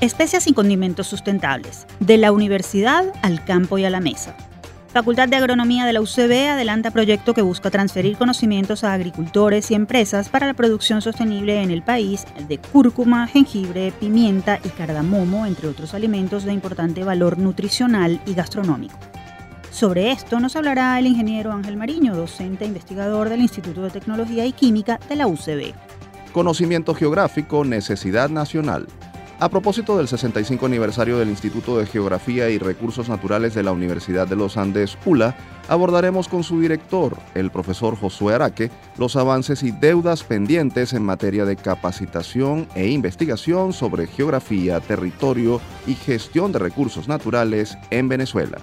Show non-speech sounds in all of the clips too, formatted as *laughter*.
Especias y condimentos sustentables, de la universidad al campo y a la mesa. Facultad de Agronomía de la UCB adelanta proyecto que busca transferir conocimientos a agricultores y empresas para la producción sostenible en el país de cúrcuma, jengibre, pimienta y cardamomo, entre otros alimentos de importante valor nutricional y gastronómico. Sobre esto nos hablará el ingeniero Ángel Mariño, docente e investigador del Instituto de Tecnología y Química de la UCB. Conocimiento geográfico, necesidad nacional. A propósito del 65 aniversario del Instituto de Geografía y Recursos Naturales de la Universidad de los Andes, ULA, abordaremos con su director, el profesor Josué Araque, los avances y deudas pendientes en materia de capacitación e investigación sobre geografía, territorio y gestión de recursos naturales en Venezuela.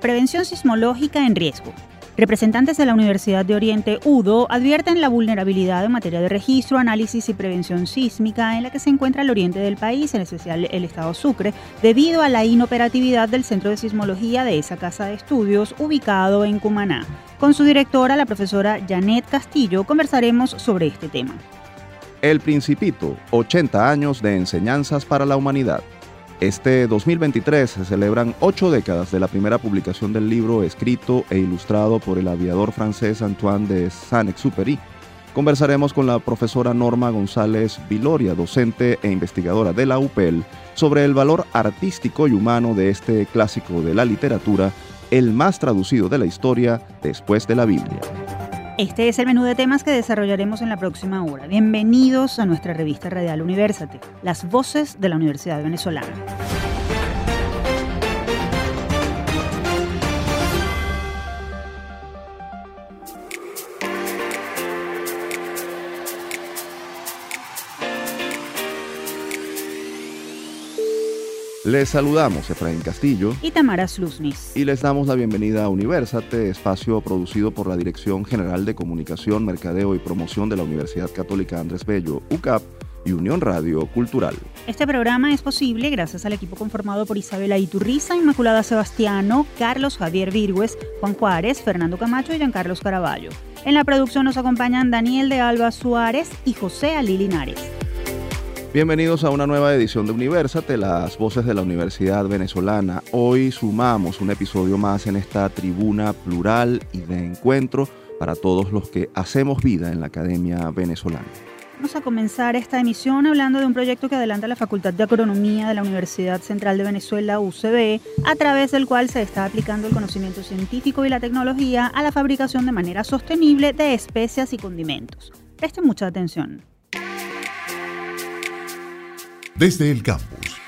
Prevención sismológica en riesgo. Representantes de la Universidad de Oriente UDO advierten la vulnerabilidad en materia de registro, análisis y prevención sísmica en la que se encuentra el oriente del país, en especial el estado Sucre, debido a la inoperatividad del Centro de Sismología de esa casa de estudios ubicado en Cumaná. Con su directora, la profesora Janet Castillo, conversaremos sobre este tema. El Principito, 80 años de enseñanzas para la humanidad. Este 2023 se celebran ocho décadas de la primera publicación del libro escrito e ilustrado por el aviador francés Antoine de Saint-Exupéry. Conversaremos con la profesora Norma González Viloria, docente e investigadora de la UPEL, sobre el valor artístico y humano de este clásico de la literatura, el más traducido de la historia después de la Biblia. Este es el menú de temas que desarrollaremos en la próxima hora. Bienvenidos a nuestra revista Radial University, las voces de la Universidad Venezolana. Les saludamos Efraín Castillo y Tamara Slusnis. Y les damos la bienvenida a Universate, espacio producido por la Dirección General de Comunicación, Mercadeo y Promoción de la Universidad Católica Andrés Bello, UCAP y Unión Radio Cultural. Este programa es posible gracias al equipo conformado por Isabela Iturriza, Inmaculada Sebastiano, Carlos Javier Virgües, Juan Juárez, Fernando Camacho y Giancarlos Caraballo. En la producción nos acompañan Daniel de Alba Suárez y José Ali Linares. Bienvenidos a una nueva edición de Universate, las voces de la Universidad Venezolana. Hoy sumamos un episodio más en esta tribuna plural y de encuentro para todos los que hacemos vida en la Academia Venezolana. Vamos a comenzar esta emisión hablando de un proyecto que adelanta la Facultad de Agronomía de la Universidad Central de Venezuela, UCB, a través del cual se está aplicando el conocimiento científico y la tecnología a la fabricación de manera sostenible de especias y condimentos. Presten mucha atención desde el campus.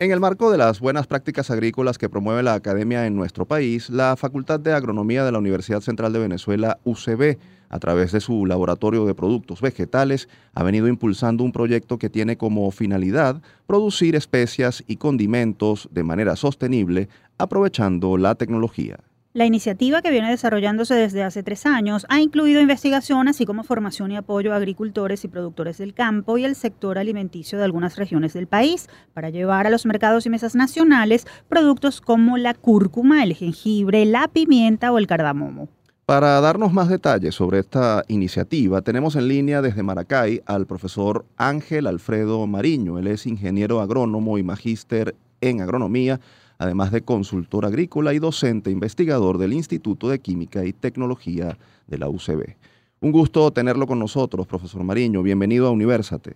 En el marco de las buenas prácticas agrícolas que promueve la academia en nuestro país, la Facultad de Agronomía de la Universidad Central de Venezuela, UCB, a través de su laboratorio de productos vegetales, ha venido impulsando un proyecto que tiene como finalidad producir especias y condimentos de manera sostenible, aprovechando la tecnología. La iniciativa, que viene desarrollándose desde hace tres años, ha incluido investigación, así como formación y apoyo a agricultores y productores del campo y el sector alimenticio de algunas regiones del país, para llevar a los mercados y mesas nacionales productos como la cúrcuma, el jengibre, la pimienta o el cardamomo. Para darnos más detalles sobre esta iniciativa, tenemos en línea desde Maracay al profesor Ángel Alfredo Mariño. Él es ingeniero agrónomo y magíster en agronomía además de consultor agrícola y docente investigador del Instituto de Química y Tecnología de la UCB. Un gusto tenerlo con nosotros, profesor Mariño. Bienvenido a Universate.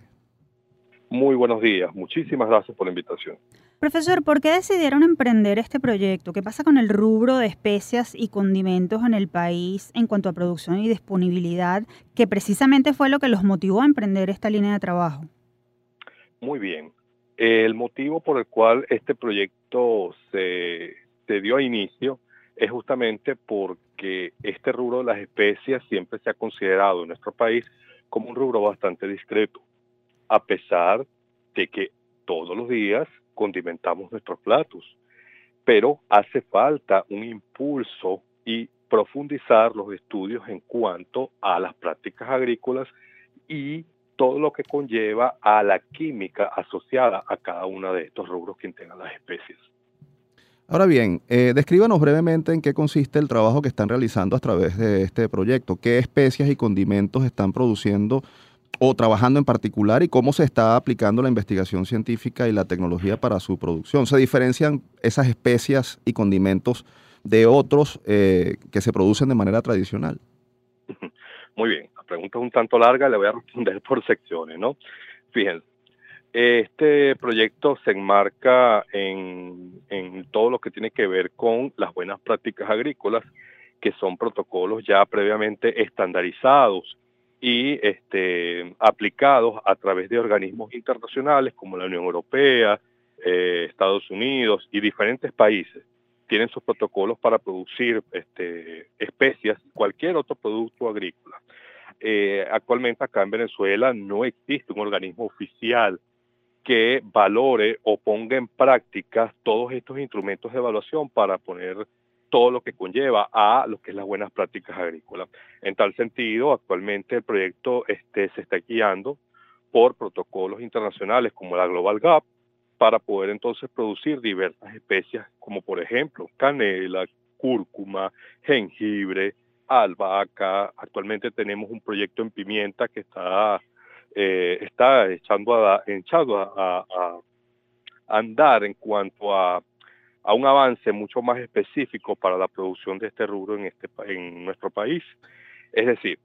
Muy buenos días. Muchísimas gracias por la invitación. Profesor, ¿por qué decidieron emprender este proyecto? ¿Qué pasa con el rubro de especias y condimentos en el país en cuanto a producción y disponibilidad, que precisamente fue lo que los motivó a emprender esta línea de trabajo? Muy bien. El motivo por el cual este proyecto se, dio a inicio es justamente porque este rubro de las especias siempre se ha considerado en nuestro país como un rubro bastante discreto, a pesar de que todos los días condimentamos nuestros platos. Pero hace falta un impulso y profundizar los estudios en cuanto a las prácticas agrícolas y todo lo que conlleva a la química asociada a cada uno de estos rubros que integran las especies. Ahora bien, eh, descríbanos brevemente en qué consiste el trabajo que están realizando a través de este proyecto, qué especias y condimentos están produciendo o trabajando en particular y cómo se está aplicando la investigación científica y la tecnología para su producción. ¿Se diferencian esas especias y condimentos de otros eh, que se producen de manera tradicional? Muy bien, la pregunta es un tanto larga, le voy a responder por secciones, ¿no? Fíjense, este proyecto se enmarca en, en todo lo que tiene que ver con las buenas prácticas agrícolas, que son protocolos ya previamente estandarizados y este, aplicados a través de organismos internacionales como la Unión Europea, eh, Estados Unidos y diferentes países. Tienen sus protocolos para producir este, especias, cualquier otro producto agrícola. Eh, actualmente acá en Venezuela no existe un organismo oficial que valore o ponga en práctica todos estos instrumentos de evaluación para poner todo lo que conlleva a lo que es las buenas prácticas agrícolas. En tal sentido, actualmente el proyecto este, se está guiando por protocolos internacionales como la Global Gap para poder entonces producir diversas especies como por ejemplo canela, cúrcuma, jengibre, albahaca. Actualmente tenemos un proyecto en pimienta que está, eh, está echando, a, echando a andar en cuanto a a un avance mucho más específico para la producción de este rubro en, este, en nuestro país. Es decir,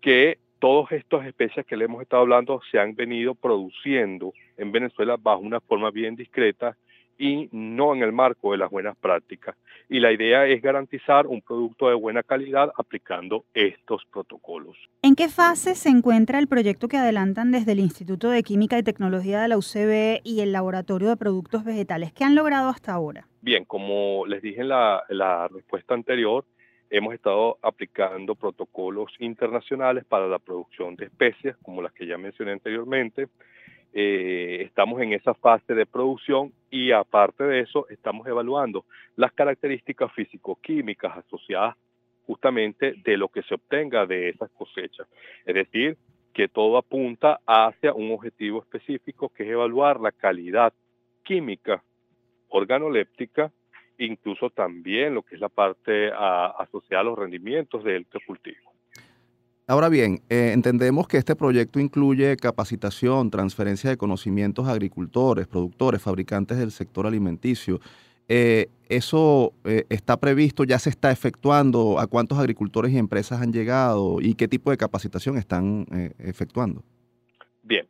que todas estas especies que le hemos estado hablando se han venido produciendo en Venezuela bajo una forma bien discreta y no en el marco de las buenas prácticas. Y la idea es garantizar un producto de buena calidad aplicando estos protocolos. ¿En qué fase se encuentra el proyecto que adelantan desde el Instituto de Química y Tecnología de la UCB y el Laboratorio de Productos Vegetales? ¿Qué han logrado hasta ahora? Bien, como les dije en la, la respuesta anterior, hemos estado aplicando protocolos internacionales para la producción de especies, como las que ya mencioné anteriormente. Eh, estamos en esa fase de producción y aparte de eso estamos evaluando las características físico-químicas asociadas justamente de lo que se obtenga de esas cosechas. Es decir, que todo apunta hacia un objetivo específico que es evaluar la calidad química organoléptica, incluso también lo que es la parte asociada a los rendimientos del cultivo. Ahora bien, eh, entendemos que este proyecto incluye capacitación, transferencia de conocimientos a agricultores, productores, fabricantes del sector alimenticio. Eh, ¿Eso eh, está previsto, ya se está efectuando? ¿A cuántos agricultores y empresas han llegado? ¿Y qué tipo de capacitación están efectuando? Bien,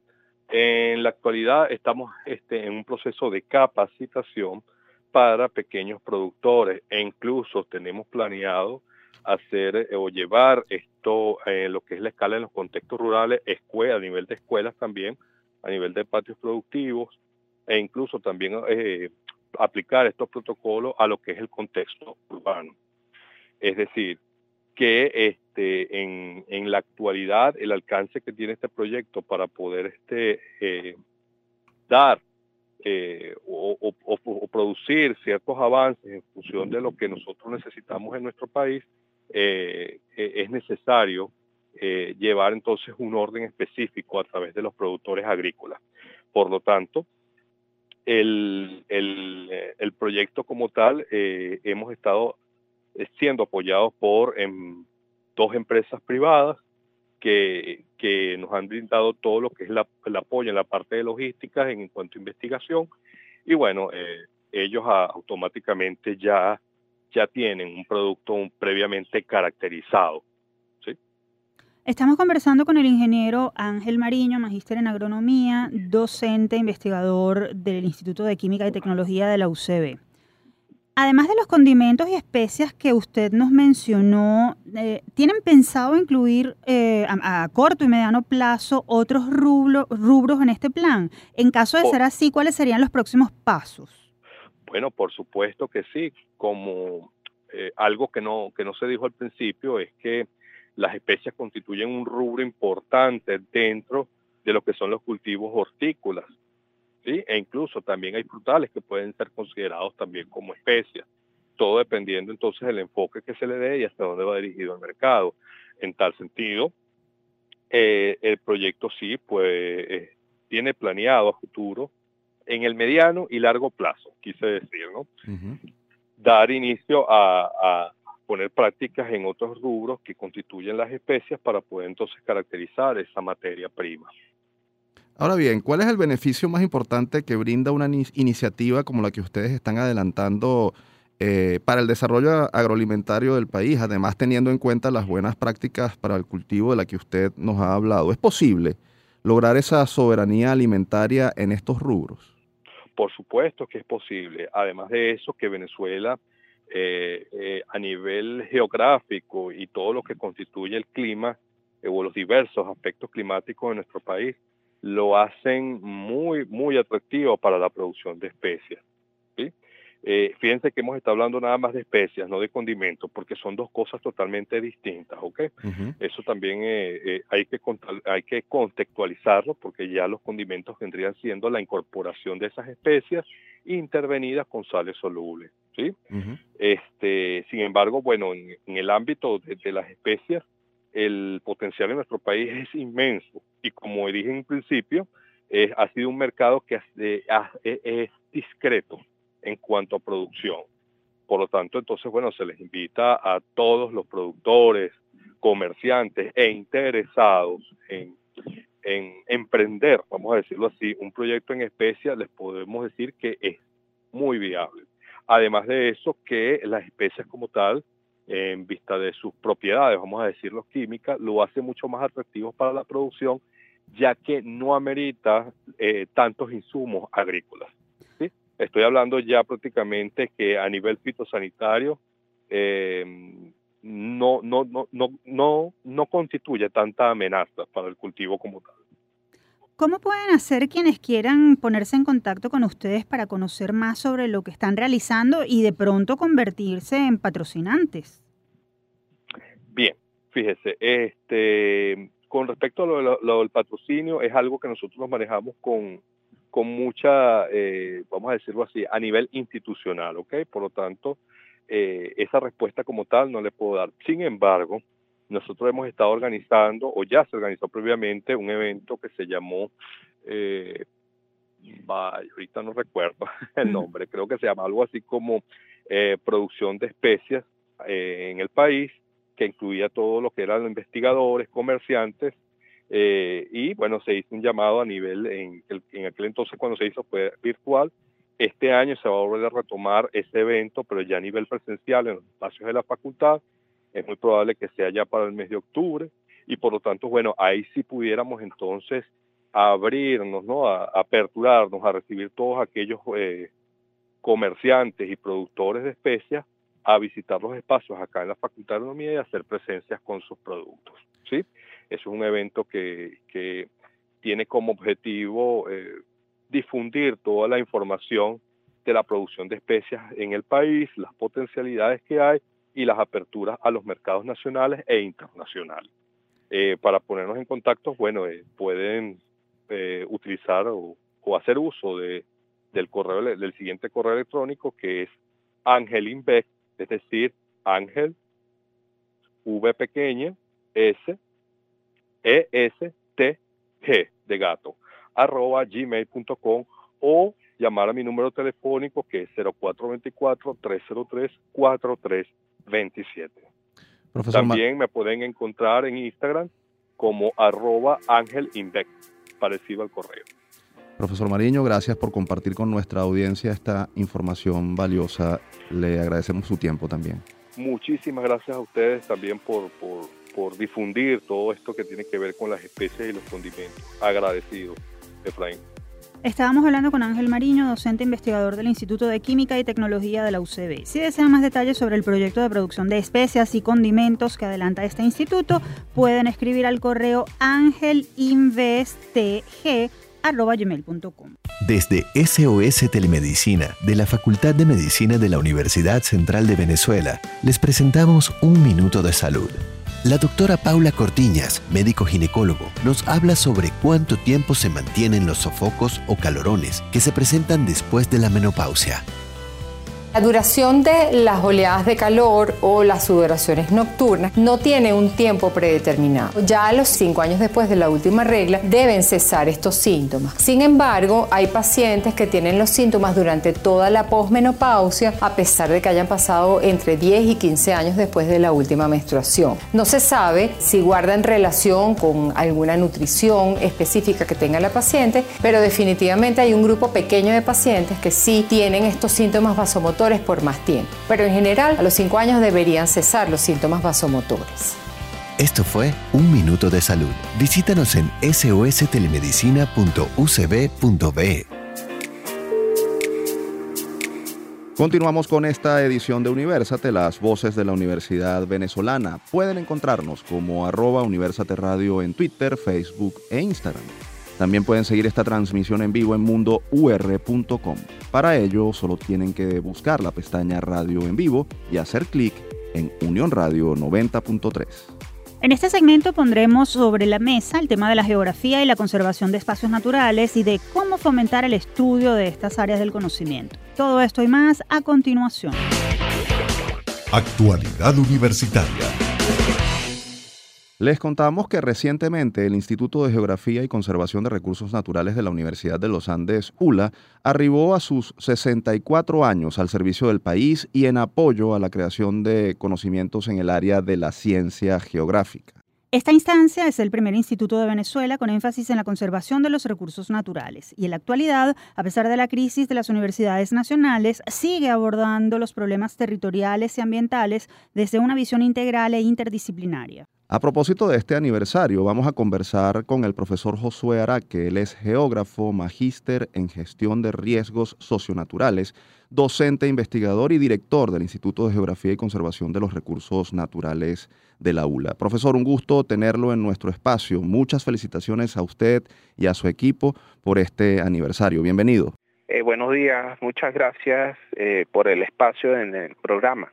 en la actualidad estamos este, en un proceso de capacitación para pequeños productores e incluso tenemos planeado hacer eh, o llevar esto en lo que es la escala en los contextos rurales, escuela, a nivel de escuelas también, a nivel de patios productivos e incluso también eh, aplicar estos protocolos a lo que es el contexto urbano. Es decir, que este, en, en, la actualidad el alcance que tiene este proyecto para poder este, eh, dar eh, o, producir ciertos avances en función de lo que nosotros necesitamos en nuestro país, eh, es necesario llevar entonces un orden específico a través de los productores agrícolas. Por lo tanto, el, el, el proyecto como tal hemos estado siendo apoyados por em, dos empresas privadas que, que, nos han brindado todo lo que es la, el apoyo en la parte de logística en cuanto a investigación. Y bueno, eh, ellos automáticamente ya, ya tienen un producto previamente caracterizado. Estamos conversando con el ingeniero Ángel Mariño, magíster en agronomía, docente investigador del Instituto de Química y Tecnología de la UCB. Además de los condimentos y especias que usted nos mencionó, eh, ¿tienen pensado incluir eh, a, corto y mediano plazo otros rubros en este plan? En caso de ser así, ¿cuáles serían los próximos pasos? Bueno, por supuesto que sí. Como eh, algo que no, que no se dijo al principio es que las especias constituyen un rubro importante dentro de lo que son los cultivos hortícolas. ¿Sí? E incluso también hay frutales que pueden ser considerados también como especias, todo dependiendo entonces del enfoque que se le dé y hasta dónde va dirigido el mercado. En tal sentido, eh, el proyecto sí, pues eh, tiene planeado a futuro en el mediano y largo plazo, quise decir, ¿no? Dar inicio a, poner prácticas en otros rubros que constituyen las especias para poder entonces caracterizar esa materia prima. Ahora bien, ¿cuál es el beneficio más importante que brinda una iniciativa como la que ustedes están adelantando eh, para el desarrollo agroalimentario del país, además teniendo en cuenta las buenas prácticas para el cultivo de la que usted nos ha hablado? ¿Es posible lograr esa soberanía alimentaria en estos rubros? Por supuesto que es posible. Además de eso, que Venezuela eh, eh, a nivel geográfico y todo lo que constituye el clima o los diversos aspectos climáticos de nuestro país, lo hacen muy, muy atractivo para la producción de especias. Eh, fíjense que hemos estado hablando nada más de especias, no de condimentos, porque son dos cosas totalmente distintas, ¿ok? Eso también eh, eh, hay, que, hay que contextualizarlo, porque ya los condimentos vendrían siendo la incorporación de esas especias intervenidas con sales solubles, ¿sí? este, sin embargo, bueno, en, el ámbito de, las especias, el potencial en nuestro país es inmenso y como dije en principio, ha sido un mercado que es discreto en cuanto a producción. Por lo tanto, entonces, bueno, se les invita a todos los productores, comerciantes e interesados en, en emprender, vamos a decirlo así, un proyecto en especia, les podemos decir que es muy viable. Además de eso, que las especias como tal, en vista de sus propiedades, vamos a decirlo químicas, lo hace mucho más atractivo para la producción, ya que no amerita eh, tantos insumos agrícolas. Estoy hablando ya prácticamente que a nivel fitosanitario eh, no, no, no, no, no, no constituye tanta amenaza para el cultivo como tal. ¿Cómo pueden hacer quienes quieran ponerse en contacto con ustedes para conocer más sobre lo que están realizando y de pronto convertirse en patrocinantes? Bien, fíjese, este, con respecto a lo, del patrocinio, es algo que nosotros nos manejamos con, con mucha, eh, vamos a decirlo así, a nivel institucional, ¿ok? Por lo tanto, eh, esa respuesta como tal no le puedo dar. Sin embargo, nosotros hemos estado organizando, o ya se organizó previamente, un evento que se llamó, eh, ahorita no recuerdo *laughs* el nombre, creo que se llama algo así como eh, producción de especias en el país, que incluía todo lo que eran investigadores, comerciantes, eh, y bueno, se hizo un llamado a nivel, en, en aquel entonces cuando se hizo fue virtual. Este año se va a volver a retomar ese evento, pero ya a nivel presencial en los espacios de la facultad. Es muy probable que sea ya para el mes de octubre. Y por lo tanto, bueno, ahí sí pudiéramos entonces abrirnos, ¿no? A, aperturarnos, a recibir todos aquellos eh, comerciantes y productores de especias a visitar los espacios acá en la Facultad de Economía y hacer presencias con sus productos. ¿sí? es un evento que, tiene como objetivo eh, difundir toda la información de la producción de especias en el país, las potencialidades que hay y las aperturas a los mercados nacionales e internacionales. Eh, para ponernos en contacto, bueno, eh, pueden utilizar o, hacer uso de, del correo del siguiente correo electrónico que es angelinvec, es decir, ángel v pequeña s ESTG de gato, arroba gmail.com o llamar a mi número telefónico que es 0424-303-4327. También me pueden encontrar en Instagram como arroba parecido al correo. Profesor Mariño, gracias por compartir con nuestra audiencia esta información valiosa. Le agradecemos su tiempo también. Muchísimas gracias a ustedes también por, por por difundir todo esto que tiene que ver con las especies y los condimentos. Agradecido, Efraín. Estábamos hablando con Ángel Mariño, docente investigador del Instituto de Química y Tecnología de la UCB. Si desean más detalles sobre el proyecto de producción de especias y condimentos que adelanta este instituto, pueden escribir al correo angelinvestg.com. Desde SOS Telemedicina de la Facultad de Medicina de la Universidad Central de Venezuela, les presentamos Un Minuto de Salud. La doctora Paula Cortiñas, médico ginecólogo, nos habla sobre cuánto tiempo se mantienen los sofocos o calorones que se presentan después de la menopausia. La duración de las oleadas de calor o las sudoraciones nocturnas no tiene un tiempo predeterminado. Ya a los cinco años después de la última regla deben cesar estos síntomas. Sin embargo, hay pacientes que tienen los síntomas durante toda la posmenopausia a pesar de que hayan pasado entre 10 y 15 años después de la última menstruación. No se sabe si guardan relación con alguna nutrición específica que tenga la paciente, pero definitivamente hay un grupo pequeño de pacientes que sí tienen estos síntomas vasomotores por más tiempo, pero en general a los 5 años deberían cesar los síntomas vasomotores. Esto fue Un Minuto de Salud. Visítanos en sostelemedicina.ucb.be. Continuamos con esta edición de Universate, las voces de la Universidad Venezolana. Pueden encontrarnos como arroba Universate Radio en Twitter, Facebook e Instagram. También pueden seguir esta transmisión en vivo en mundour.com. Para ello, solo tienen que buscar la pestaña Radio en vivo y hacer clic en Unión Radio 90.3. En este segmento pondremos sobre la mesa el tema de la geografía y la conservación de espacios naturales y de cómo fomentar el estudio de estas áreas del conocimiento. Todo esto y más a continuación. Actualidad Universitaria. Les contamos que recientemente el Instituto de Geografía y Conservación de Recursos Naturales de la Universidad de los Andes, ULA, arribó a sus 64 años al servicio del país y en apoyo a la creación de conocimientos en el área de la ciencia geográfica. Esta instancia es el primer instituto de Venezuela con énfasis en la conservación de los recursos naturales y en la actualidad, a pesar de la crisis de las universidades nacionales, sigue abordando los problemas territoriales y ambientales desde una visión integral e interdisciplinaria. A propósito de este aniversario, vamos a conversar con el profesor Josué Araque. Él es geógrafo, magíster en gestión de riesgos socionaturales, docente, investigador y director del Instituto de Geografía y Conservación de los Recursos Naturales de la ULA. Profesor, un gusto tenerlo en nuestro espacio. Muchas felicitaciones a usted y a su equipo por este aniversario. Bienvenido. Eh, buenos días, muchas gracias eh, por el espacio en el programa.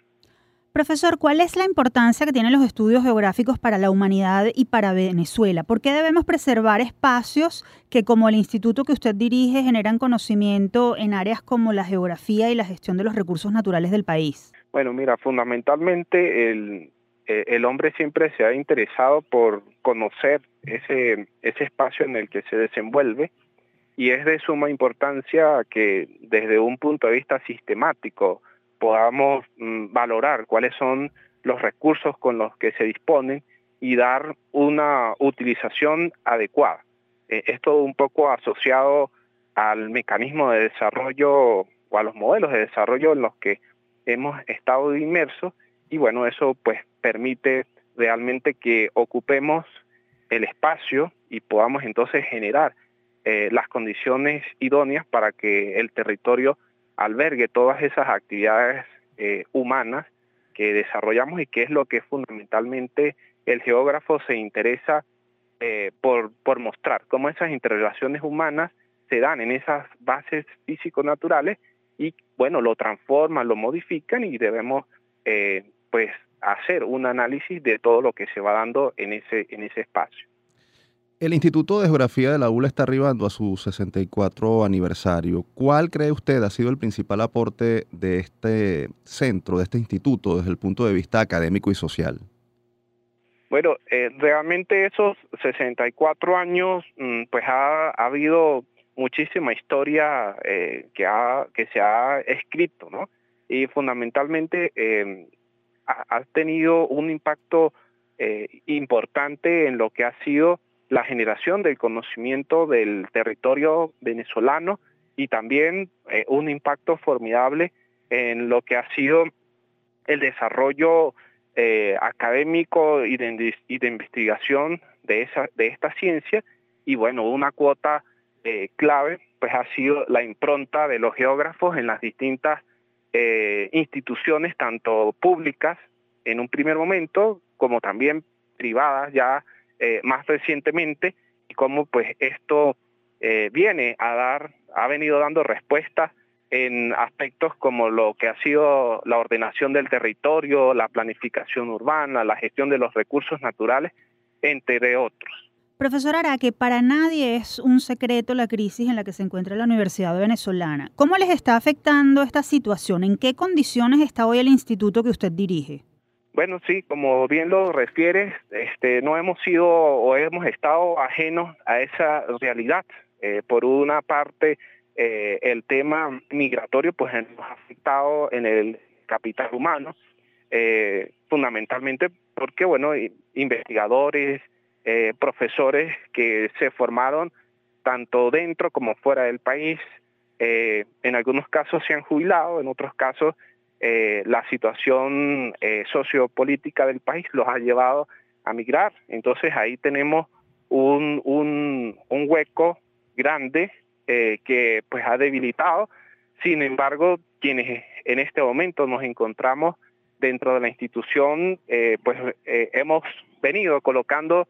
Profesor, ¿cuál es la importancia que tienen los estudios geográficos para la humanidad y para Venezuela? ¿Por qué debemos preservar espacios que, como el instituto que usted dirige, generan conocimiento en áreas como la geografía y la gestión de los recursos naturales del país? Bueno, mira, fundamentalmente el, eh, el hombre siempre se ha interesado por conocer ese, ese espacio en el que se desenvuelve y es de suma importancia que desde un punto de vista sistemático, podamos mm, valorar cuáles son los recursos con los que se disponen y dar una utilización adecuada. Eh, esto un poco asociado al mecanismo de desarrollo o a los modelos de desarrollo en los que hemos estado inmersos y bueno, eso pues permite realmente que ocupemos el espacio y podamos entonces generar eh, las condiciones idóneas para que el territorio albergue todas esas actividades eh, humanas que desarrollamos y que es lo que fundamentalmente el geógrafo se interesa eh, por, por mostrar, cómo esas interrelaciones humanas se dan en esas bases físico-naturales y bueno, lo transforman, lo modifican y debemos eh, pues hacer un análisis de todo lo que se va dando en ese, en ese espacio. El Instituto de Geografía de la ULA está arribando a su 64 aniversario. ¿Cuál cree usted ha sido el principal aporte de este centro, de este instituto, desde el punto de vista académico y social? Bueno, eh, realmente esos 64 años, mm, pues ha, habido muchísima historia eh, que, ha, que se ha escrito, ¿no? Y fundamentalmente eh, ha, tenido un impacto importante en lo que ha sido la generación del conocimiento del territorio venezolano y también eh, un impacto formidable en lo que ha sido el desarrollo eh, académico y de, investigación de, esa, de esta ciencia. Y bueno, una cuota eh, clave pues ha sido la impronta de los geógrafos en las distintas instituciones, tanto públicas en un primer momento como también privadas ya eh, más recientemente y cómo pues esto eh, viene a dar, ha venido dando respuesta en aspectos como lo que ha sido la ordenación del territorio, la planificación urbana, la gestión de los recursos naturales, entre otros. Profesor Araque, para nadie es un secreto la crisis en la que se encuentra la Universidad Venezolana. ¿Cómo les está afectando esta situación? ¿En qué condiciones está hoy el instituto que usted dirige? Bueno, sí, como bien lo refieres, este, no hemos sido o hemos estado ajenos a esa realidad. Eh, por una parte, eh, el tema migratorio pues nos ha afectado en el capital humano, eh, fundamentalmente porque, bueno, investigadores, profesores que se formaron tanto dentro como fuera del país. En algunos casos se han jubilado, en otros casos eh, la situación sociopolítica del país los ha llevado a migrar. Entonces ahí tenemos un, un, hueco grande que pues ha debilitado. Sin embargo, quienes en este momento nos encontramos dentro de la institución, pues hemos venido colocando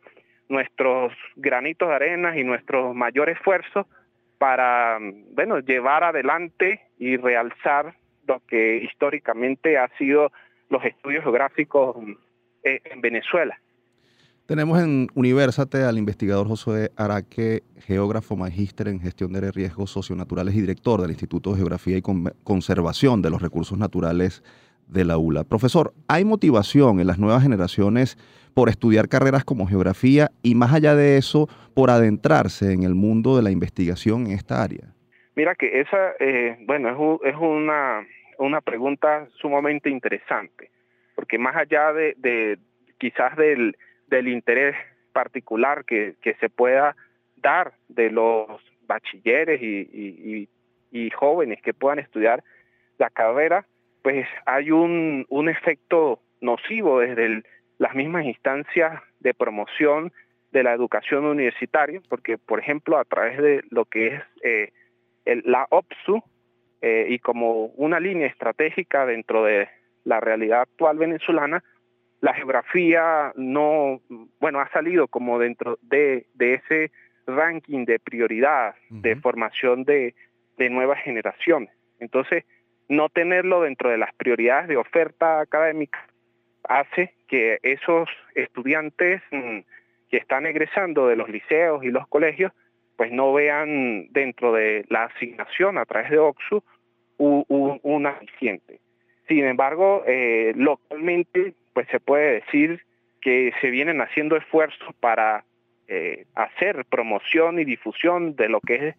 nuestros granitos de arena y nuestro mayor esfuerzo para, bueno, llevar adelante y realzar lo que históricamente ha sido los estudios geográficos eh, en Venezuela. Tenemos en Universate al investigador José Araque, geógrafo magíster en gestión de riesgos socionaturales y director del Instituto de Geografía y Conservación de los Recursos Naturales de la ULA. Profesor, ¿hay motivación en las nuevas generaciones por estudiar carreras como geografía y más allá de eso, por adentrarse en el mundo de la investigación en esta área? Mira que esa, eh, bueno, es, una, una pregunta sumamente interesante, porque más allá de, quizás del, interés particular que, se pueda dar de los bachilleres y, jóvenes que puedan estudiar la carrera, pues hay un, efecto nocivo desde el las mismas instancias de promoción de la educación universitaria, porque, por ejemplo, a través de lo que es eh, la OPSU eh, y como una línea estratégica dentro de la realidad actual venezolana, la geografía no, bueno, ha salido como dentro de, ese ranking de prioridad de formación de, de nuevas generaciones. Entonces, no tenerlo dentro de las prioridades de oferta académica hace que esos estudiantes mm, que están egresando de los liceos y los colegios, pues no vean dentro de la asignación a través de OXU un, un, aliciente. Sin embargo, eh, localmente, pues se puede decir que se vienen haciendo esfuerzos para eh, hacer promoción y difusión de lo que es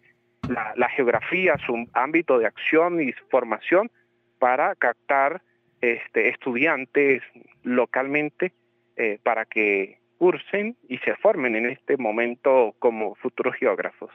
la, la, geografía, su ámbito de acción y formación para captar este, estudiantes localmente eh, para que cursen y se formen en este momento como futuros geógrafos.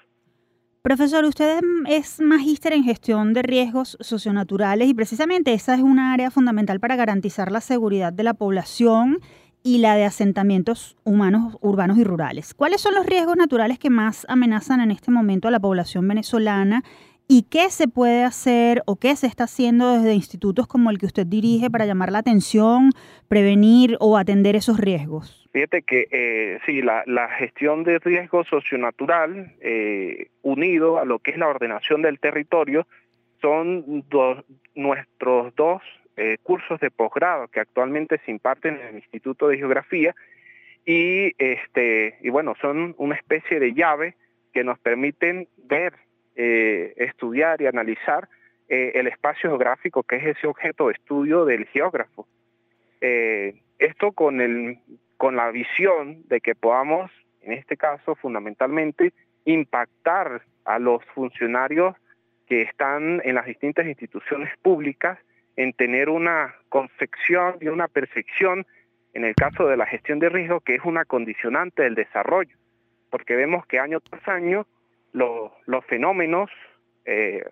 Profesor, usted es magíster en gestión de riesgos socionaturales y precisamente esa es una área fundamental para garantizar la seguridad de la población y la de asentamientos humanos, urbanos y rurales. ¿Cuáles son los riesgos naturales que más amenazan en este momento a la población venezolana ¿Y qué se puede hacer o qué se está haciendo desde institutos como el que usted dirige para llamar la atención, prevenir o atender esos riesgos? Fíjate que eh, sí, la, gestión de riesgo socionatural eh, unido a lo que es la ordenación del territorio son nuestros dos eh, cursos de posgrado que actualmente se imparten en el Instituto de Geografía y este y bueno son una especie de llave que nos permiten ver eh, estudiar y analizar eh, el espacio geográfico que es ese objeto de estudio del geógrafo. Eh, esto con, el, con la visión de que podamos, en este caso fundamentalmente, impactar a los funcionarios que están en las distintas instituciones públicas en tener una concepción y una percepción, en el caso de la gestión de riesgo, que es una condicionante del desarrollo, porque vemos que año tras año los fenómenos eh,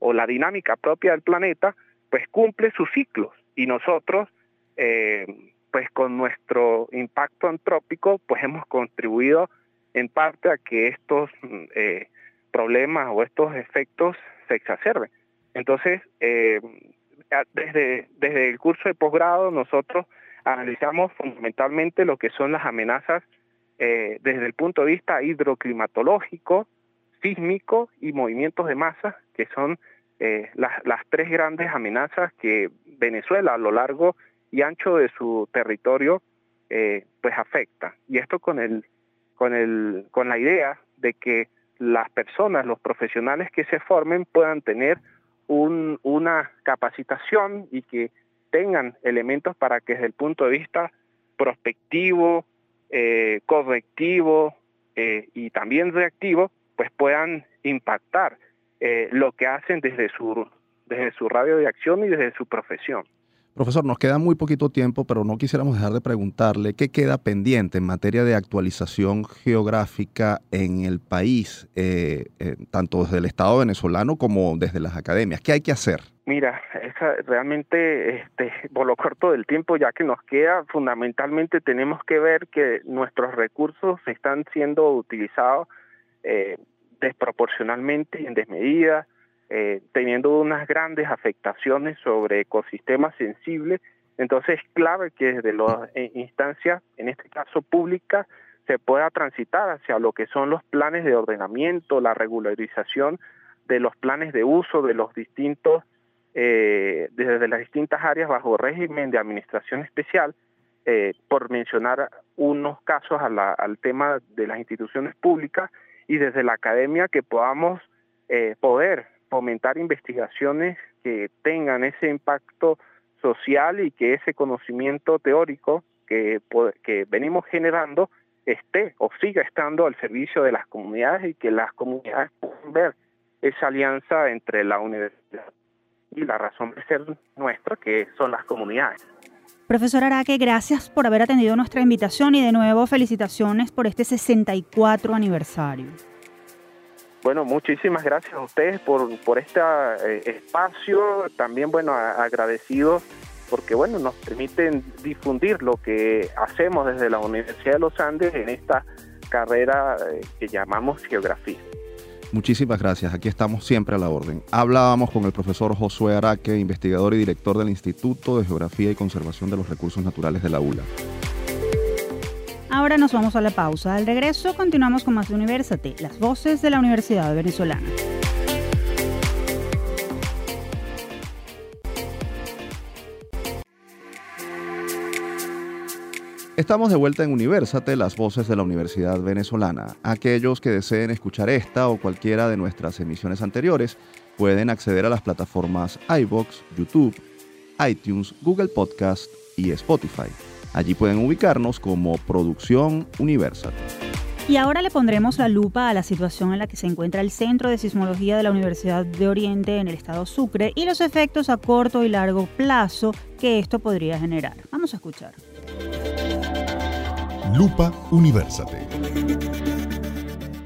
o la dinámica propia del planeta, pues cumple sus ciclos y nosotros, eh, pues con nuestro impacto antrópico, pues hemos contribuido en parte a que estos eh, problemas o estos efectos se exacerben. Entonces, desde, desde el curso de posgrado nosotros analizamos fundamentalmente lo que son las amenazas desde el punto de vista hidroclimatológico, sísmico y movimientos de masa, que son eh, las, tres grandes amenazas que Venezuela a lo largo y ancho de su territorio eh, pues afecta. Y esto con el con, el, con la idea de que las personas, los profesionales que se formen puedan tener un, una capacitación y que tengan elementos para que desde el punto de vista prospectivo, eh, correctivo y también reactivo, pues puedan impactar eh, lo que hacen desde su, desde su radio de acción y desde su profesión. Profesor, nos queda muy poquito tiempo, pero no quisiéramos dejar de preguntarle qué queda pendiente en materia de actualización geográfica en el país, eh, eh, tanto desde el Estado venezolano como desde las academias. ¿Qué hay que hacer? Mira, realmente, este, *laughs* por lo corto del tiempo ya que nos queda, fundamentalmente tenemos que ver que nuestros recursos están siendo utilizados eh, desproporcionalmente y en desmedida eh, teniendo unas grandes afectaciones sobre ecosistemas sensibles. Entonces es clave que desde las eh, instancias, en este caso públicas, se pueda transitar hacia lo que son los planes de ordenamiento, la regularización de los planes de uso de los distintos, eh, desde las distintas áreas bajo régimen de administración especial, por mencionar unos casos al tema de las instituciones públicas y desde la academia que podamos poder fomentar investigaciones que tengan ese impacto social y que ese conocimiento teórico que, que venimos generando esté o siga estando al servicio de las comunidades y que las comunidades puedan ver esa alianza entre la universidad y la razón de ser nuestra, que son las comunidades. Profesor Araque, gracias por haber atendido nuestra invitación y de nuevo felicitaciones por este 64 aniversario. Bueno, muchísimas gracias a ustedes por, por este eh, espacio. También, bueno, agradecidos porque, bueno, nos permiten difundir lo que hacemos desde la Universidad de los Andes en esta carrera eh, que llamamos geografía. Muchísimas gracias, aquí estamos siempre a la orden. Hablábamos con el profesor Josué Araque, investigador y director del Instituto de Geografía y Conservación de los Recursos Naturales de la ULA. Ahora nos vamos a la pausa. Al regreso continuamos con más de Universate, las voces de la Universidad Venezolana. Estamos de vuelta en Universate, las voces de la Universidad Venezolana. Aquellos que deseen escuchar esta o cualquiera de nuestras emisiones anteriores pueden acceder a las plataformas iBox, YouTube, iTunes, Google Podcast y Spotify. Allí pueden ubicarnos como Producción Universal. Y ahora le pondremos la lupa a la situación en la que se encuentra el Centro de Sismología de la Universidad de Oriente en el estado Sucre y los efectos a corto y largo plazo que esto podría generar. Vamos a escuchar. Lupa Universate.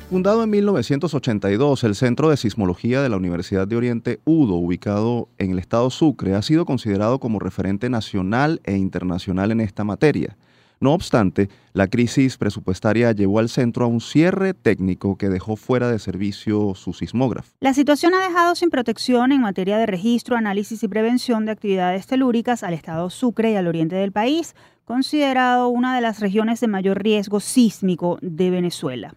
Fundado en 1982, el Centro de Sismología de la Universidad de Oriente UDO, ubicado en el estado Sucre, ha sido considerado como referente nacional e internacional en esta materia. No obstante, la crisis presupuestaria llevó al centro a un cierre técnico que dejó fuera de servicio su sismógrafo. La situación ha dejado sin protección en materia de registro, análisis y prevención de actividades telúricas al estado Sucre y al oriente del país, considerado una de las regiones de mayor riesgo sísmico de Venezuela.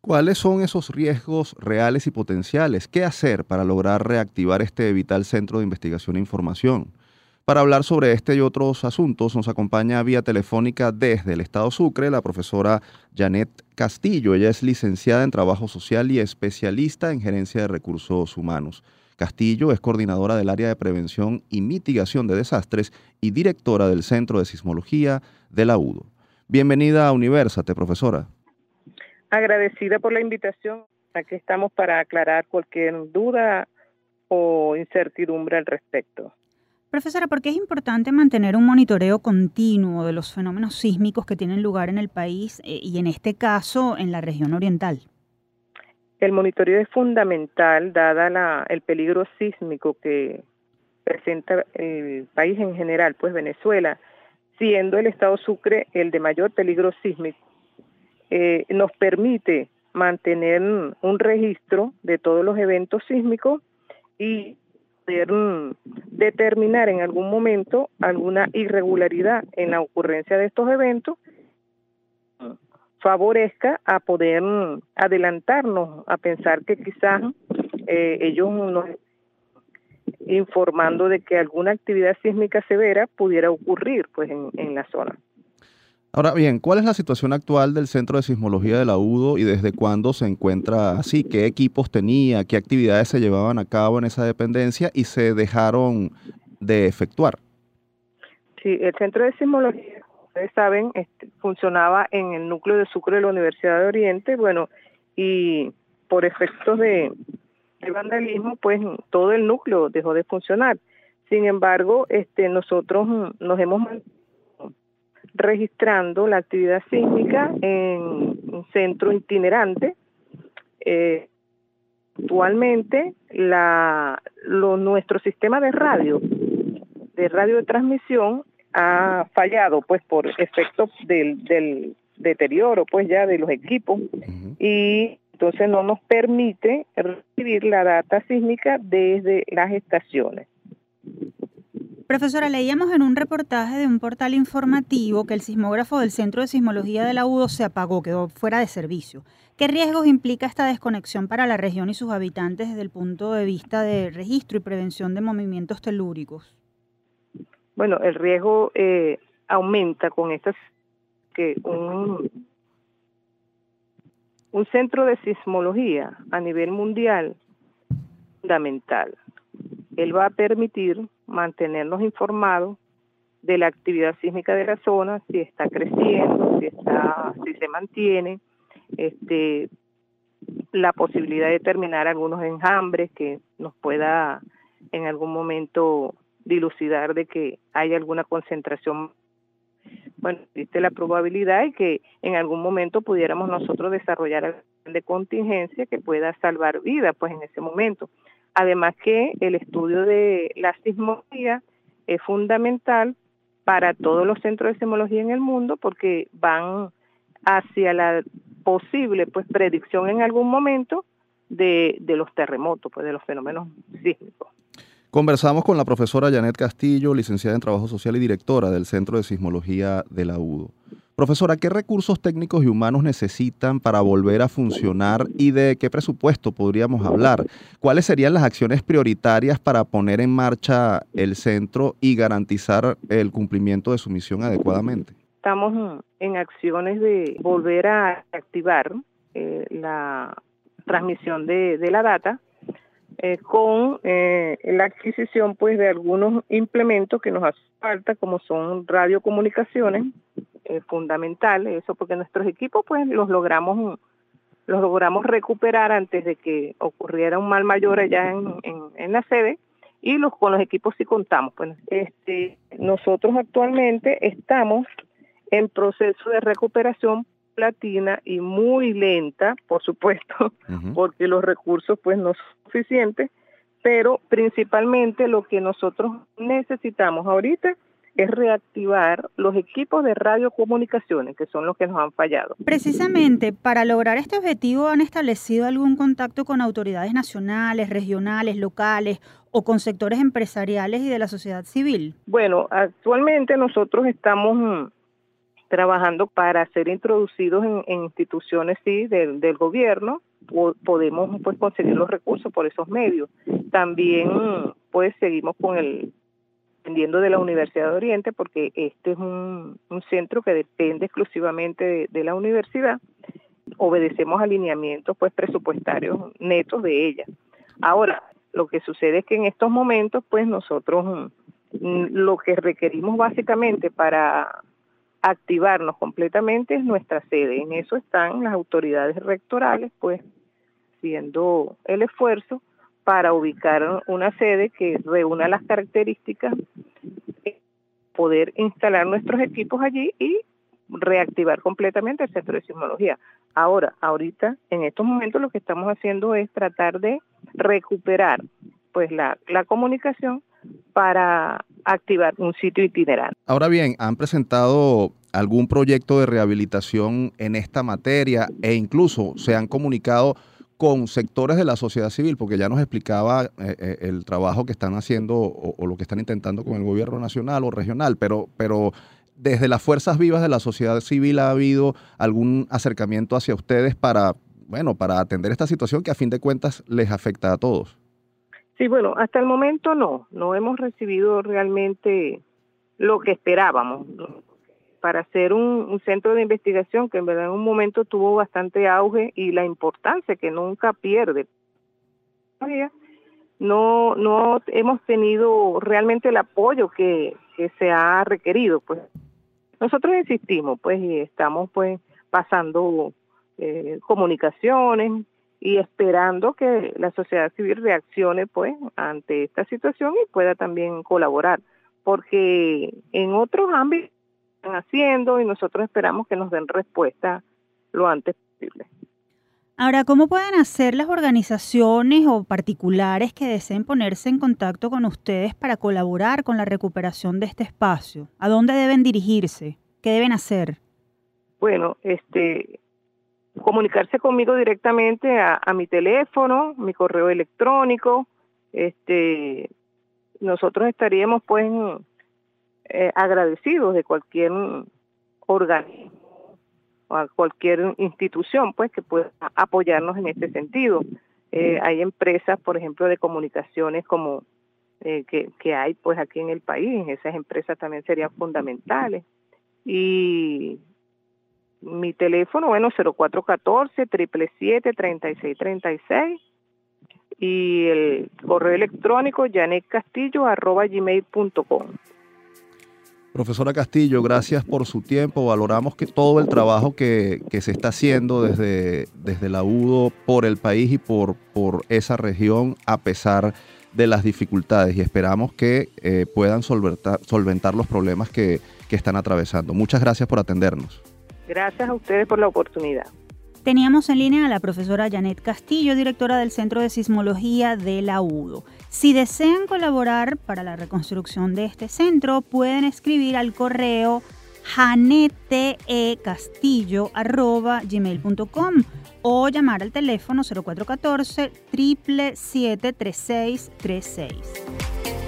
¿Cuáles son esos riesgos reales y potenciales? ¿Qué hacer para lograr reactivar este vital centro de investigación e información? Para hablar sobre este y otros asuntos nos acompaña vía telefónica desde el Estado Sucre la profesora Janet Castillo. Ella es licenciada en Trabajo Social y especialista en Gerencia de Recursos Humanos. Castillo es coordinadora del área de prevención y mitigación de desastres y directora del Centro de Sismología de la UDO. Bienvenida a Universate, profesora agradecida por la invitación. Aquí estamos para aclarar cualquier duda o incertidumbre al respecto. Profesora, ¿por qué es importante mantener un monitoreo continuo de los fenómenos sísmicos que tienen lugar en el país eh, y en este caso en la región oriental? El monitoreo es fundamental dada el peligro sísmico que presenta el país en general, pues Venezuela, siendo el estado Sucre el de mayor peligro sísmico eh, nos permite mantener un registro de todos los eventos sísmicos y poder mm, determinar en algún momento alguna irregularidad en la ocurrencia de estos eventos favorezca a poder adelantarnos a pensar que quizás eh, ellos nos informando de que alguna actividad sísmica severa pudiera ocurrir pues en la zona. Ahora bien, ¿cuál es la situación actual del Centro de Sismología de la UDO y desde cuándo se encuentra así? ¿Qué equipos tenía? ¿Qué actividades se llevaban a cabo en esa dependencia y se dejaron de efectuar? Sí, el Centro de Sismología, ustedes saben, funcionaba en el núcleo de Sucre de la Universidad de Oriente, bueno, y por efectos de, vandalismo, pues todo el núcleo dejó de funcionar. Sin embargo, este, nosotros nos hemos registrando la actividad sísmica en un centro itinerante. Eh, actualmente, lo, nuestro sistema de radio, de radio de transmisión, ha fallado, pues por efecto del, del deterioro, pues ya de los equipos, y entonces no nos permite recibir la data sísmica desde las estaciones. Profesora, leíamos en un reportaje de un portal informativo que el sismógrafo del Centro de Sismología de la UDO se apagó, quedó fuera de servicio. ¿Qué riesgos implica esta desconexión para la región y sus habitantes desde el punto de vista de registro y prevención de movimientos telúricos? Bueno, el riesgo eh, aumenta con estas que un, un centro de sismología a nivel mundial fundamental. Él va a permitir mantenernos informados de la actividad sísmica de la zona, si está creciendo, si está, si se mantiene, este, la posibilidad de terminar algunos enjambres que nos pueda en algún momento dilucidar de que hay alguna concentración. Bueno, existe la probabilidad de que en algún momento pudiéramos nosotros desarrollar de contingencia que pueda salvar vida, pues en ese momento. Además que el estudio de la sismología es fundamental para todos los centros de sismología en el mundo porque van hacia la posible pues predicción en algún momento de, de los terremotos, pues de los fenómenos sísmicos. Conversamos con la profesora Janet Castillo, licenciada en Trabajo Social y directora del Centro de Sismología de la UDO. Profesora, ¿qué recursos técnicos y humanos necesitan para volver a funcionar y de qué presupuesto podríamos hablar? ¿Cuáles serían las acciones prioritarias para poner en marcha el centro y garantizar el cumplimiento de su misión adecuadamente? Estamos en acciones de volver a activar eh, la transmisión de, la data eh, con eh, la adquisición pues de algunos implementos que nos hace falta como son radiocomunicaciones eh, fundamental eso porque nuestros equipos pues los logramos los logramos recuperar antes de que ocurriera un mal mayor allá en, en, la sede. Y los con los equipos sí contamos. Pues este nosotros actualmente estamos en proceso de recuperación platina y muy lenta por supuesto *laughs* porque los recursos pues no son suficientes pero principalmente lo que nosotros necesitamos ahorita es reactivar los equipos de radiocomunicaciones, que son los que nos han fallado. Precisamente, para lograr este objetivo, ¿han establecido algún contacto con autoridades nacionales, regionales, locales o con sectores empresariales y de la sociedad civil? Bueno, actualmente nosotros estamos trabajando para ser introducidos en, instituciones sí del, del gobierno podemos pues conseguir los recursos por esos medios también pues seguimos con el dependiendo de la Universidad de Oriente, porque este es un, centro que depende exclusivamente de, la universidad, obedecemos alineamientos pues presupuestarios netos de ella. Ahora, lo que sucede es que en estos momentos, pues nosotros mm, lo que requerimos básicamente para activarnos completamente es nuestra sede. En eso están las autoridades rectorales, pues, haciendo el esfuerzo para ubicar una sede que reúna las características, poder instalar nuestros equipos allí y reactivar completamente el centro de sismología. Ahora, ahorita, en estos momentos lo que estamos haciendo es tratar de recuperar pues la, la comunicación para activar un sitio itinerante. Ahora bien, ¿han presentado algún proyecto de rehabilitación en esta materia e incluso se han comunicado con sectores de la sociedad civil, porque ya nos explicaba eh, eh, el trabajo que están haciendo o, lo que están intentando con el gobierno nacional o regional, pero, pero desde las fuerzas vivas de la sociedad civil ha habido algún acercamiento hacia ustedes para, bueno, para atender esta situación que a fin de cuentas les afecta a todos. Sí, bueno, hasta el momento no, no hemos recibido realmente lo que esperábamos. para hacer un, centro de investigación que en verdad en un momento tuvo bastante auge y la importancia que nunca pierde. No, no hemos tenido realmente el apoyo que, que se ha requerido. Pues nosotros insistimos, pues, y estamos pues pasando eh, comunicaciones y esperando que la sociedad civil reaccione pues ante esta situación y pueda también colaborar, porque en otros ámbitos están haciendo y nosotros esperamos que nos den respuesta lo antes posible. Ahora, ¿cómo pueden hacer las organizaciones o particulares que deseen ponerse en contacto con ustedes para colaborar con la recuperación de este espacio? ¿A dónde deben dirigirse? ¿Qué deben hacer? Bueno, este, comunicarse conmigo directamente a, mi teléfono, mi correo electrónico. Este, nosotros estaríamos pues eh, agradecidos de cualquier organismo o a cualquier institución pues que pueda apoyarnos en este sentido. Eh, hay empresas, por ejemplo, de comunicaciones como eh, que, que hay pues aquí en el país, esas empresas también serían fundamentales. Y mi teléfono, bueno, 0414-777-3636 y el correo electrónico janetcastillo arroba gmail.com. Profesora Castillo, gracias por su tiempo. Valoramos que todo el trabajo que, se está haciendo desde, desde la UDO por el país y por, por esa región, a pesar de las dificultades, y esperamos que eh, puedan solventar, solventar los problemas que, que están atravesando. Muchas gracias por atendernos. Gracias a ustedes por la oportunidad. Teníamos en línea a la profesora Janet Castillo, directora del Centro de Sismología de la UDO. Si desean colaborar para la reconstrucción de este centro, pueden escribir al correo janetecastillo.gmail.com o llamar al teléfono 0414 777 3636.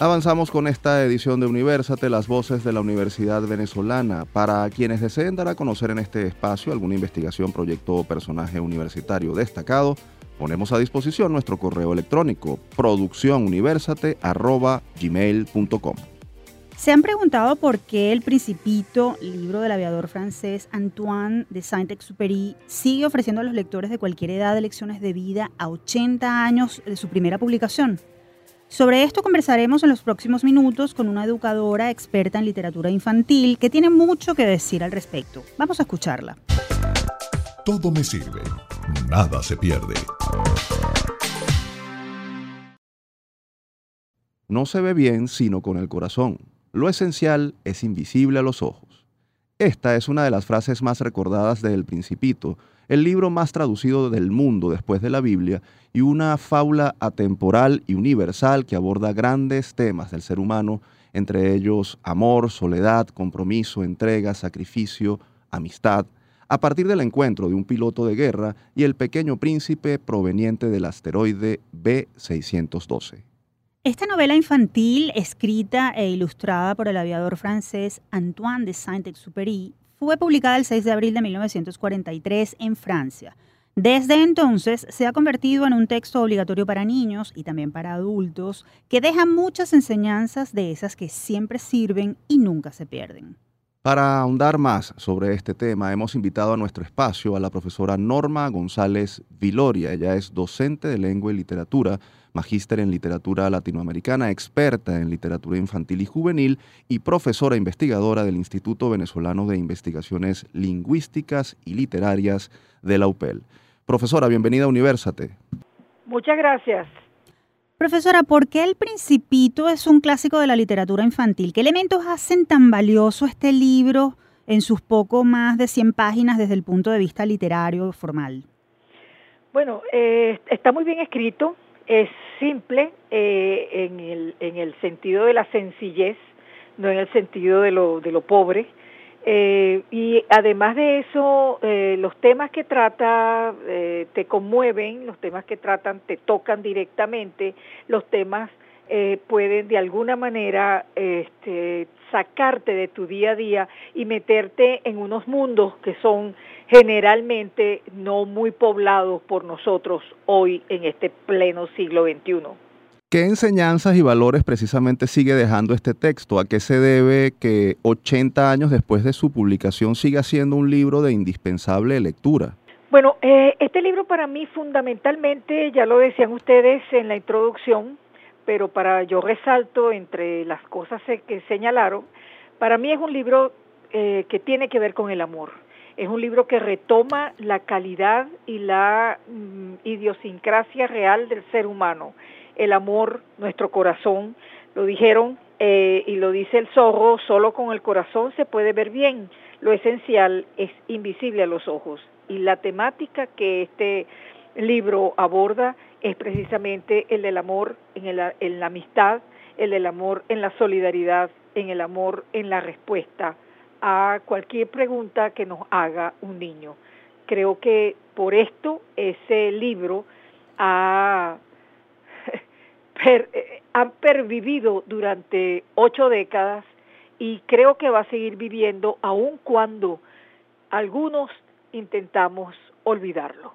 Avanzamos con esta edición de Universate, las voces de la Universidad Venezolana. Para quienes deseen dar a conocer en este espacio alguna investigación, proyecto o personaje universitario destacado, ponemos a disposición nuestro correo electrónico producciónuniversate.gmail.com. Se han preguntado por qué El Principito, libro del aviador francés Antoine de Saint-Exupéry, sigue ofreciendo a los lectores de cualquier edad lecciones de vida a 80 años de su primera publicación. Sobre esto conversaremos en los próximos minutos con una educadora experta en literatura infantil que tiene mucho que decir al respecto. Vamos a escucharla. Todo me sirve, nada se pierde. No se ve bien sino con el corazón. Lo esencial es invisible a los ojos. Esta es una de las frases más recordadas de El Principito, el libro más traducido del mundo después de la Biblia y una fábula atemporal y universal que aborda grandes temas del ser humano, entre ellos amor, soledad, compromiso, entrega, sacrificio, amistad, a partir del encuentro de un piloto de guerra y el pequeño príncipe proveniente del asteroide B612. Esta novela infantil, escrita e ilustrada por el aviador francés Antoine de Saint-Exupéry, fue publicada el 6 de abril de 1943 en Francia. Desde entonces se ha convertido en un texto obligatorio para niños y también para adultos que deja muchas enseñanzas de esas que siempre sirven y nunca se pierden. Para ahondar más sobre este tema, hemos invitado a nuestro espacio a la profesora Norma González Viloria. Ella es docente de lengua y literatura magíster en literatura latinoamericana, experta en literatura infantil y juvenil y profesora investigadora del Instituto Venezolano de Investigaciones Lingüísticas y Literarias de la UPEL. Profesora, bienvenida a Universate. Muchas gracias. Profesora, ¿por qué El Principito es un clásico de la literatura infantil? ¿Qué elementos hacen tan valioso este libro en sus poco más de 100 páginas desde el punto de vista literario formal? Bueno, eh, está muy bien escrito, es simple eh, en, el, en el sentido de la sencillez, no en el sentido de lo, de lo pobre. Eh, y además de eso, eh, los temas que trata eh, te conmueven, los temas que tratan te tocan directamente, los temas eh, pueden de alguna manera este, sacarte de tu día a día y meterte en unos mundos que son generalmente no muy poblados por nosotros hoy en este pleno siglo XXI. ¿Qué enseñanzas y valores precisamente sigue dejando este texto? ¿A qué se debe que 80 años después de su publicación siga siendo un libro de indispensable lectura? Bueno, eh, este libro para mí fundamentalmente, ya lo decían ustedes en la introducción, pero para yo resalto entre las cosas que señalaron, para mí es un libro eh, que tiene que ver con el amor. Es un libro que retoma la calidad y la mm, idiosincrasia real del ser humano el amor, nuestro corazón. Lo dijeron eh, y lo dice el zorro, solo con el corazón se puede ver bien. Lo esencial es invisible a los ojos. Y la temática que este libro aborda es precisamente el del amor en, el, en la amistad, el del amor en la solidaridad, en el amor en la respuesta a cualquier pregunta que nos haga un niño. Creo que por esto ese libro ha eh, han pervivido durante ocho décadas y creo que va a seguir viviendo aun cuando algunos intentamos olvidarlo.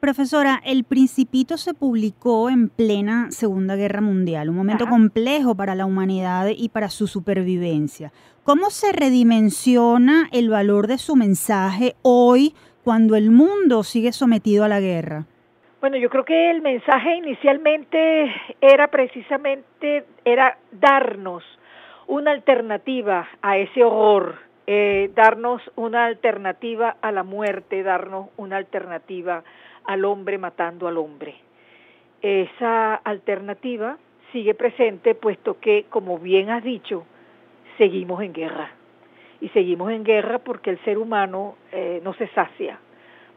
Profesora, El Principito se publicó en plena Segunda Guerra Mundial, un momento complejo para la humanidad y para su supervivencia. ¿Cómo se redimensiona el valor de su mensaje hoy cuando el mundo sigue sometido a la guerra? Bueno, yo creo que el mensaje inicialmente era precisamente era darnos una alternativa a ese horror, eh, darnos una alternativa a la muerte, darnos una alternativa al hombre matando al hombre. Esa alternativa sigue presente puesto que, como bien has dicho, seguimos en guerra. Y seguimos en guerra porque el ser humano eh, no se sacia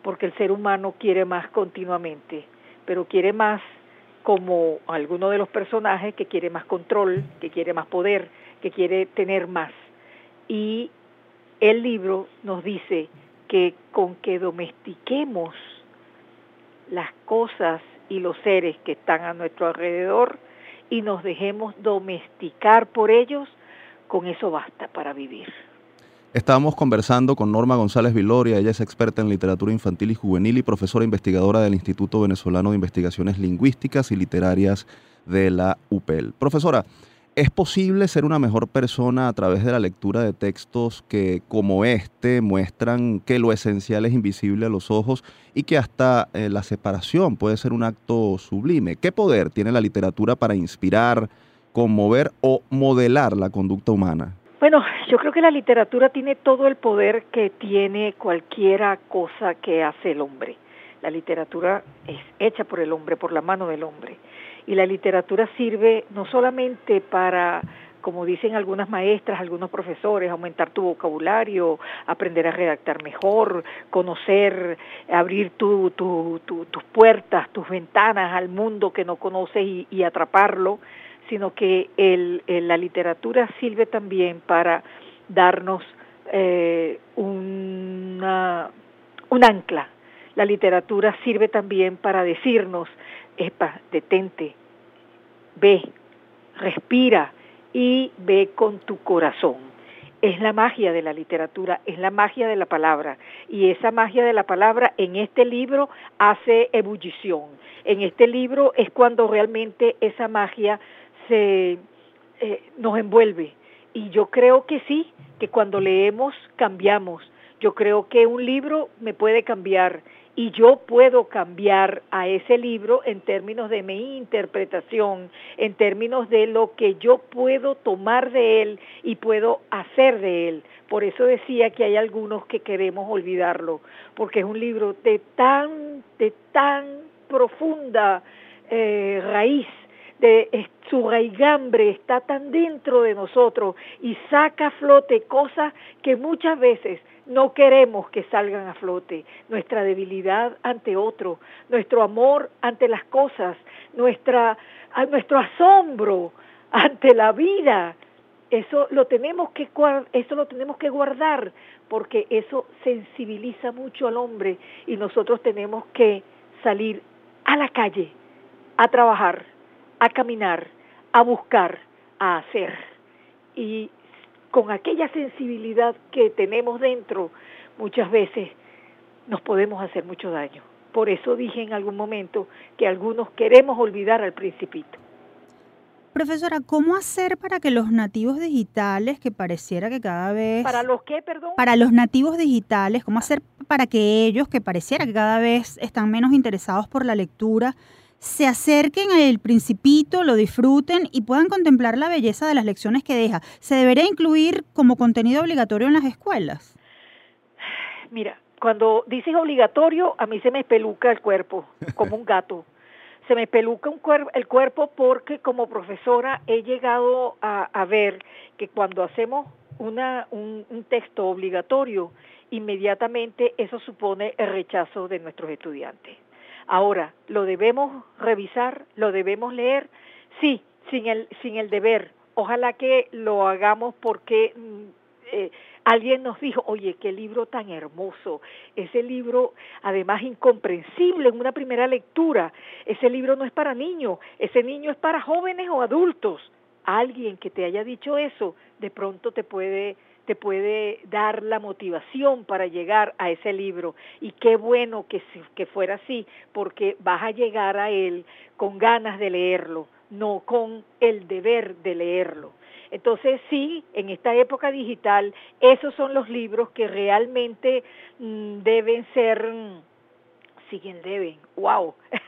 porque el ser humano quiere más continuamente, pero quiere más como alguno de los personajes que quiere más control, que quiere más poder, que quiere tener más. Y el libro nos dice que con que domestiquemos las cosas y los seres que están a nuestro alrededor y nos dejemos domesticar por ellos, con eso basta para vivir. Estábamos conversando con Norma González Viloria, ella es experta en literatura infantil y juvenil y profesora investigadora del Instituto Venezolano de Investigaciones Lingüísticas y Literarias de la UPEL. Profesora, ¿es posible ser una mejor persona a través de la lectura de textos que, como este, muestran que lo esencial es invisible a los ojos y que hasta eh, la separación puede ser un acto sublime? ¿Qué poder tiene la literatura para inspirar, conmover o modelar la conducta humana? Bueno, yo creo que la literatura tiene todo el poder que tiene cualquiera cosa que hace el hombre. La literatura es hecha por el hombre, por la mano del hombre. Y la literatura sirve no solamente para, como dicen algunas maestras, algunos profesores, aumentar tu vocabulario, aprender a redactar mejor, conocer, abrir tu, tus puertas, tus ventanas al mundo que no conoces y atraparlo, sino que la literatura sirve también para darnos eh, una, un ancla. La literatura sirve también para decirnos, epa, detente, ve, respira y ve con tu corazón. Es la magia de la literatura, es la magia de la palabra. Y esa magia de la palabra en este libro hace ebullición. En este libro es cuando realmente esa magia se eh, nos envuelve. Y yo creo que sí, que cuando leemos cambiamos. Yo creo que un libro me puede cambiar y yo puedo cambiar a ese libro en términos de mi interpretación, en términos de lo que yo puedo tomar de él y puedo hacer de él. Por eso decía que hay algunos que queremos olvidarlo, porque es un libro de tan, de tan profunda eh, raíz de su raigambre está tan dentro de nosotros y saca a flote cosas que muchas veces no queremos que salgan a flote. Nuestra debilidad ante otro, nuestro amor ante las cosas, nuestro asombro ante la vida. Eso lo tenemos que eso lo tenemos que guardar porque eso sensibiliza mucho al hombre y nosotros tenemos que salir a la calle a trabajar a caminar, a buscar, a hacer. Y con aquella sensibilidad que tenemos dentro, muchas veces nos podemos hacer mucho daño. Por eso dije en algún momento que algunos queremos olvidar al principito. Profesora, ¿cómo hacer para que los nativos digitales, que pareciera que cada vez... ¿Para los qué, perdón? Para los nativos digitales, ¿cómo hacer para que ellos, que pareciera que cada vez están menos interesados por la lectura, se acerquen al principito, lo disfruten y puedan contemplar la belleza de las lecciones que deja? ¿Se debería incluir como contenido obligatorio en las escuelas? Mira, cuando dices obligatorio, a mí se me peluca el cuerpo, como un gato *laughs* se me peluca un el cuerpo porque como profesora he llegado a, ver que cuando hacemos una, un, texto obligatorio, inmediatamente eso supone el rechazo de nuestros estudiantes. Ahora, ¿lo debemos revisar? ¿Lo debemos leer? Sí, sin el, sin el deber. Ojalá que lo hagamos porque mm, eh, alguien nos dijo, oye, qué libro tan hermoso, ese libro además incomprensible en una primera lectura, ese libro no es para niños, ese niño es para jóvenes o adultos. Alguien que te haya dicho eso, de pronto te puede te puede dar la motivación para llegar a ese libro y qué bueno que, que fuera así porque vas a llegar a él con ganas de leerlo, no con el deber de leerlo. Entonces sí, en esta época digital, esos son los libros que realmente mm, deben ser mm, siguen deben, wow, *laughs* *laughs*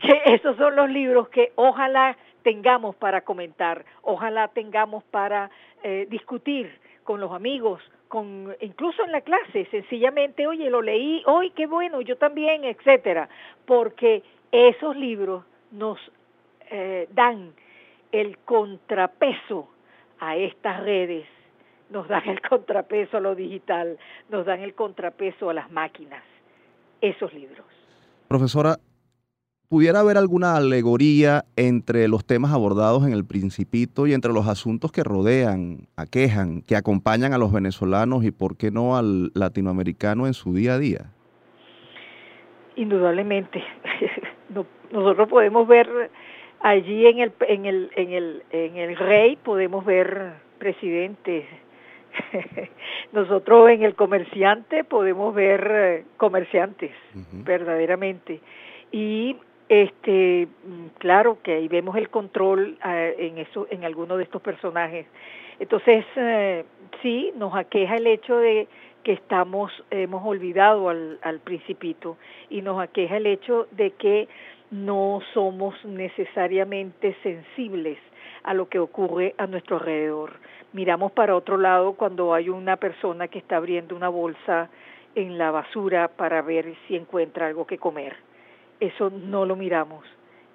que esos son los libros que ojalá tengamos para comentar, ojalá tengamos para eh, discutir con los amigos, con incluso en la clase, sencillamente, oye, lo leí, hoy qué bueno, yo también, etcétera, porque esos libros nos eh, dan el contrapeso a estas redes, nos dan el contrapeso a lo digital, nos dan el contrapeso a las máquinas, esos libros. Profesora, ¿pudiera haber alguna alegoría entre los temas abordados en el Principito y entre los asuntos que rodean, aquejan, que acompañan a los venezolanos y, por qué no, al latinoamericano en su día a día? Indudablemente. *laughs* Nosotros podemos ver allí en el, en el, en el, en el rey podemos ver presidentes. *laughs* Nosotros en el comerciante podemos ver eh, comerciantes, verdaderamente. Y este claro que ahí vemos el control eh, en eso en alguno de estos personajes entonces eh, sí nos aqueja el hecho de que estamos hemos olvidado al, al principito y nos aqueja el hecho de que no somos necesariamente sensibles a lo que ocurre a nuestro alrededor. Miramos para otro lado cuando hay una persona que está abriendo una bolsa en la basura para ver si encuentra algo que comer. Eso no lo miramos.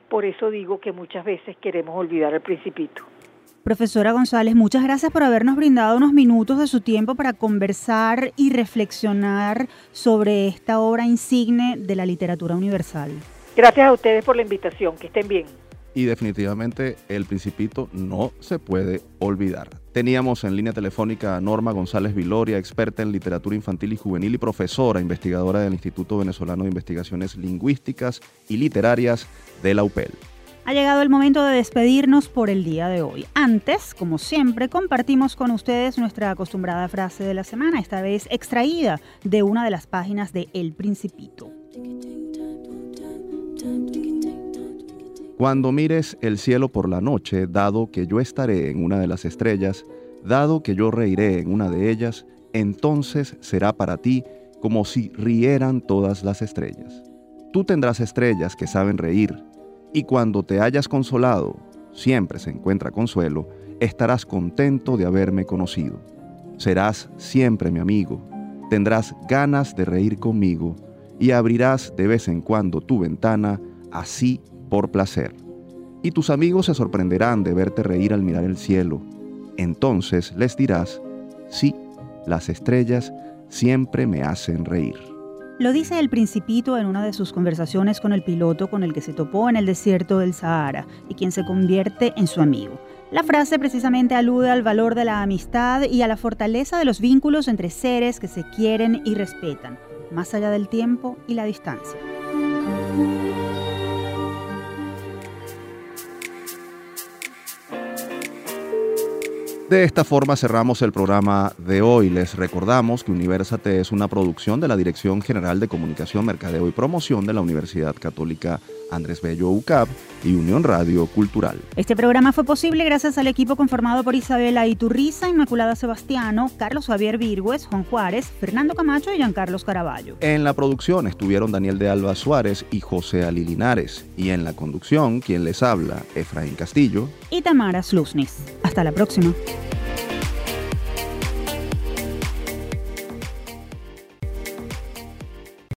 Por eso digo que muchas veces queremos olvidar al principito. Profesora González, muchas gracias por habernos brindado unos minutos de su tiempo para conversar y reflexionar sobre esta obra insigne de la literatura universal. Gracias a ustedes por la invitación, que estén bien. Y definitivamente el principito no se puede olvidar. Teníamos en línea telefónica a Norma González Viloria, experta en literatura infantil y juvenil y profesora investigadora del Instituto Venezolano de Investigaciones Lingüísticas y Literarias de la UPEL. Ha llegado el momento de despedirnos por el día de hoy. Antes, como siempre, compartimos con ustedes nuestra acostumbrada frase de la semana, esta vez extraída de una de las páginas de El Principito. Cuando mires el cielo por la noche, dado que yo estaré en una de las estrellas, dado que yo reiré en una de ellas, entonces será para ti como si rieran todas las estrellas. Tú tendrás estrellas que saben reír, y cuando te hayas consolado, siempre se encuentra consuelo, estarás contento de haberme conocido. Serás siempre mi amigo, tendrás ganas de reír conmigo, y abrirás de vez en cuando tu ventana, así por placer. Y tus amigos se sorprenderán de verte reír al mirar el cielo. Entonces les dirás, sí, las estrellas siempre me hacen reír. Lo dice el principito en una de sus conversaciones con el piloto con el que se topó en el desierto del Sahara y quien se convierte en su amigo. La frase precisamente alude al valor de la amistad y a la fortaleza de los vínculos entre seres que se quieren y respetan, más allá del tiempo y la distancia. De esta forma cerramos el programa de hoy. Les recordamos que Universate es una producción de la Dirección General de Comunicación, Mercadeo y Promoción de la Universidad Católica Andrés Bello UCAP y Unión Radio Cultural. Este programa fue posible gracias al equipo conformado por Isabela Iturriza, Inmaculada Sebastiano, Carlos Javier Virgües, Juan Juárez, Fernando Camacho y Giancarlos Caraballo. En la producción estuvieron Daniel de Alba Suárez y José Ali Linares. Y en la conducción, quien les habla, Efraín Castillo y Tamara Slusnis. Hasta la próxima.